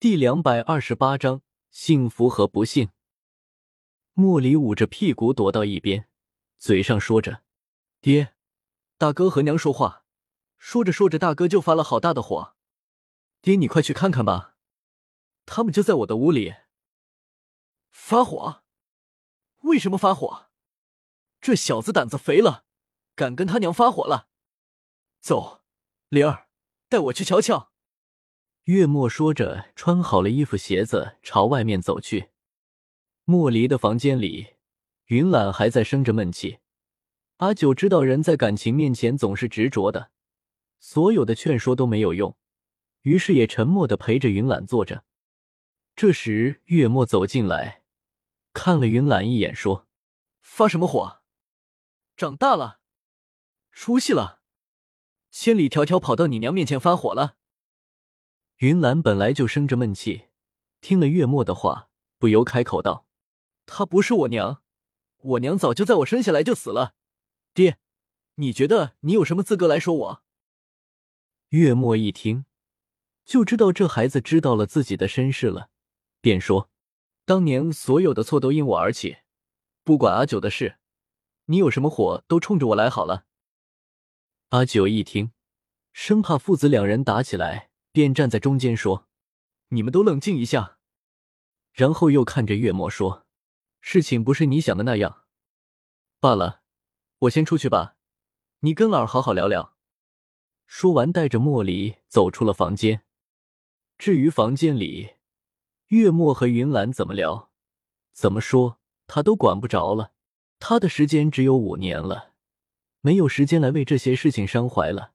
第两百二十八章幸福和不幸。莫离捂着屁股躲到一边，嘴上说着：“爹，大哥和娘说话。”说着说着，大哥就发了好大的火。爹，你快去看看吧，他们就在我的屋里。发火？为什么发火？这小子胆子肥了，敢跟他娘发火了。走，灵儿，带我去瞧瞧。月末说着，穿好了衣服鞋子，朝外面走去。莫离的房间里，云懒还在生着闷气。阿九知道人在感情面前总是执着的，所有的劝说都没有用，于是也沉默的陪着云懒坐着。这时，月末走进来，看了云懒一眼，说：“发什么火？长大了，出息了，千里迢迢跑到你娘面前发火了。”云兰本来就生着闷气，听了月末的话，不由开口道：“她不是我娘，我娘早就在我生下来就死了。爹，你觉得你有什么资格来说我？”月末一听，就知道这孩子知道了自己的身世了，便说：“当年所有的错都因我而起，不管阿九的事，你有什么火都冲着我来好了。”阿九一听，生怕父子两人打起来。便站在中间说：“你们都冷静一下。”然后又看着月末说：“事情不是你想的那样。罢了，我先出去吧，你跟老儿好好聊聊。”说完，带着莫离走出了房间。至于房间里，月末和云兰怎么聊、怎么说，他都管不着了。他的时间只有五年了，没有时间来为这些事情伤怀了。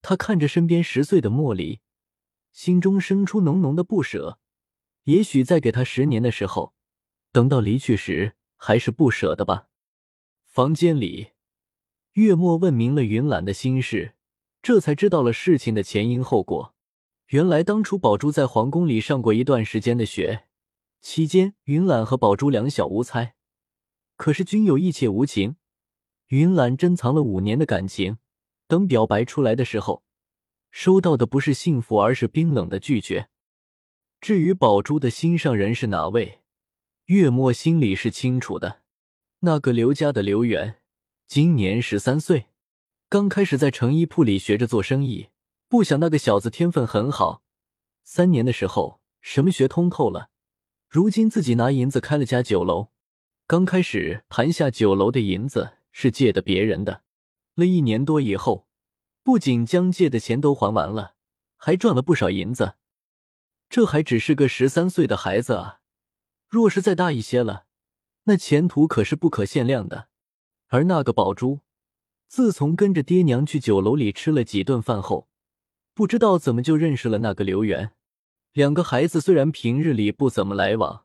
他看着身边十岁的莫离。心中生出浓浓的不舍，也许再给他十年的时候，等到离去时，还是不舍的吧。房间里，月末问明了云懒的心事，这才知道了事情的前因后果。原来当初宝珠在皇宫里上过一段时间的学，期间云懒和宝珠两小无猜，可是均有一切无情。云懒珍藏了五年的感情，等表白出来的时候。收到的不是幸福，而是冰冷的拒绝。至于宝珠的心上人是哪位，月末心里是清楚的。那个刘家的刘元，今年十三岁，刚开始在成衣铺里学着做生意，不想那个小子天分很好，三年的时候什么学通透了。如今自己拿银子开了家酒楼，刚开始盘下酒楼的银子是借的别人的，了一年多以后。不仅将借的钱都还完了，还赚了不少银子。这还只是个十三岁的孩子啊！若是再大一些了，那前途可是不可限量的。而那个宝珠，自从跟着爹娘去酒楼里吃了几顿饭后，不知道怎么就认识了那个刘元。两个孩子虽然平日里不怎么来往，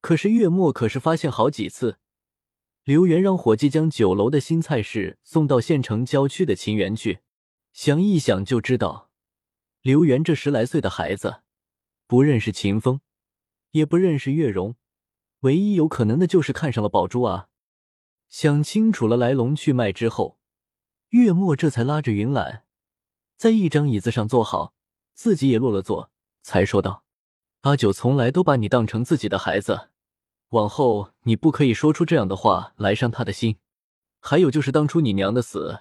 可是月末可是发现好几次，刘元让伙计将酒楼的新菜式送到县城郊区的秦园去。想一想就知道，刘元这十来岁的孩子，不认识秦风，也不认识月容，唯一有可能的就是看上了宝珠啊！想清楚了来龙去脉之后，月末这才拉着云岚，在一张椅子上坐好，自己也落了座，才说道：“阿九从来都把你当成自己的孩子，往后你不可以说出这样的话来伤他的心。还有就是当初你娘的死，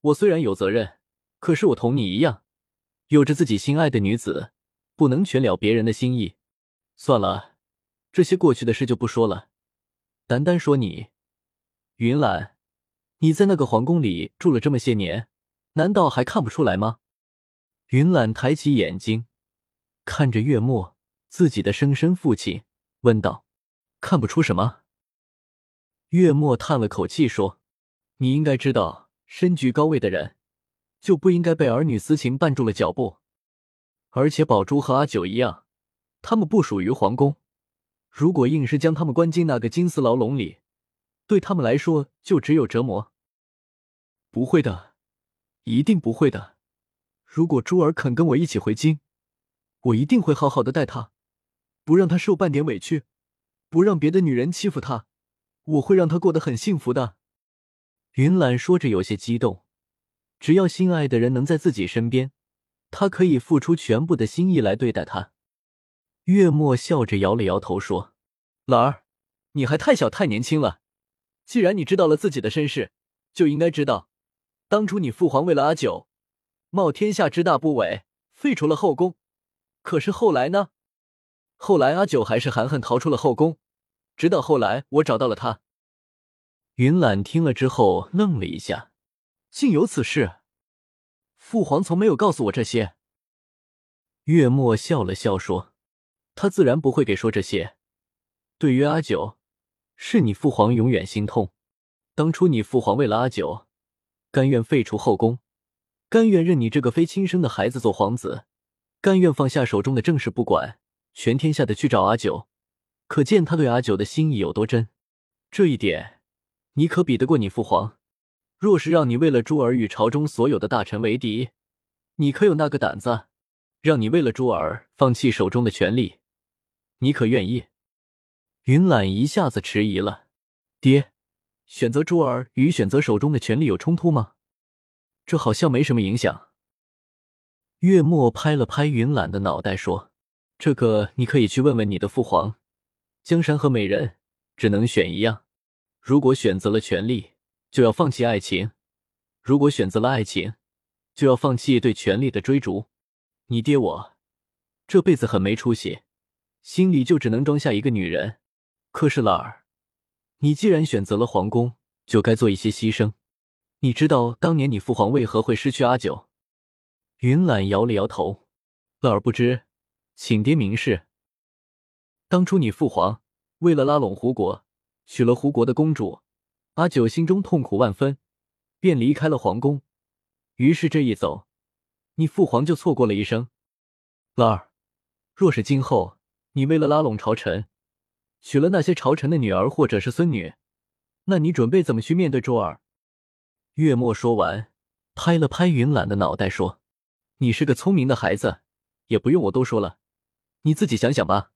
我虽然有责任。”可是我同你一样，有着自己心爱的女子，不能全了别人的心意。算了，这些过去的事就不说了。单单说你，云岚，你在那个皇宫里住了这么些年，难道还看不出来吗？云岚抬起眼睛，看着月末，自己的生身父亲，问道：“看不出什么？”月末叹了口气说：“你应该知道，身居高位的人。”就不应该被儿女私情绊住了脚步，而且宝珠和阿九一样，他们不属于皇宫。如果硬是将他们关进那个金丝牢笼里，对他们来说就只有折磨。不会的，一定不会的。如果珠儿肯跟我一起回京，我一定会好好的待她，不让她受半点委屈，不让别的女人欺负她。我会让她过得很幸福的。云岚说着，有些激动。只要心爱的人能在自己身边，他可以付出全部的心意来对待他。月末笑着摇了摇头说：“兰儿，你还太小太年轻了。既然你知道了自己的身世，就应该知道，当初你父皇为了阿九，冒天下之大不韪，废除了后宫。可是后来呢？后来阿九还是含恨逃出了后宫，直到后来我找到了他。”云懒听了之后愣了一下，竟有此事？父皇从没有告诉我这些。月末笑了笑说：“他自然不会给说这些。对于阿九，是你父皇永远心痛。当初你父皇为了阿九，甘愿废除后宫，甘愿认你这个非亲生的孩子做皇子，甘愿放下手中的政事不管，全天下的去找阿九，可见他对阿九的心意有多真。这一点。”你可比得过你父皇？若是让你为了珠儿与朝中所有的大臣为敌，你可有那个胆子？让你为了珠儿放弃手中的权力，你可愿意？云懒一下子迟疑了。爹，选择珠儿与选择手中的权力有冲突吗？这好像没什么影响。月末拍了拍云懒的脑袋说：“这个你可以去问问你的父皇。江山和美人，只能选一样。”如果选择了权力，就要放弃爱情；如果选择了爱情，就要放弃对权力的追逐。你爹我这辈子很没出息，心里就只能装下一个女人。可是兰儿，你既然选择了皇宫，就该做一些牺牲。你知道当年你父皇为何会失去阿九？云懒摇了摇头，乐儿不知，请爹明示。当初你父皇为了拉拢胡国。娶了胡国的公主，阿九心中痛苦万分，便离开了皇宫。于是这一走，你父皇就错过了一生。兰儿，若是今后你为了拉拢朝臣，娶了那些朝臣的女儿或者是孙女，那你准备怎么去面对周儿？月末说完，拍了拍云懒的脑袋说：“你是个聪明的孩子，也不用我多说了，你自己想想吧。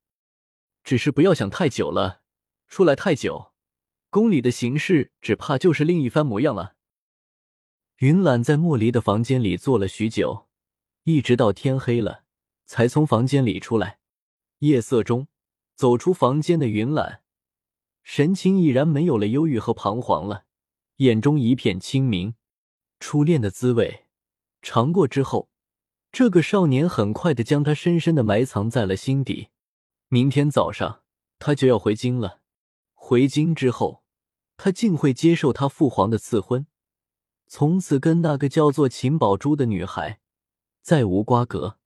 只是不要想太久了。”出来太久，宫里的形势只怕就是另一番模样了。云懒在莫离的房间里坐了许久，一直到天黑了，才从房间里出来。夜色中，走出房间的云懒，神情已然没有了忧郁和彷徨了，眼中一片清明。初恋的滋味尝过之后，这个少年很快的将他深深的埋藏在了心底。明天早上，他就要回京了。回京之后，他竟会接受他父皇的赐婚，从此跟那个叫做秦宝珠的女孩再无瓜葛。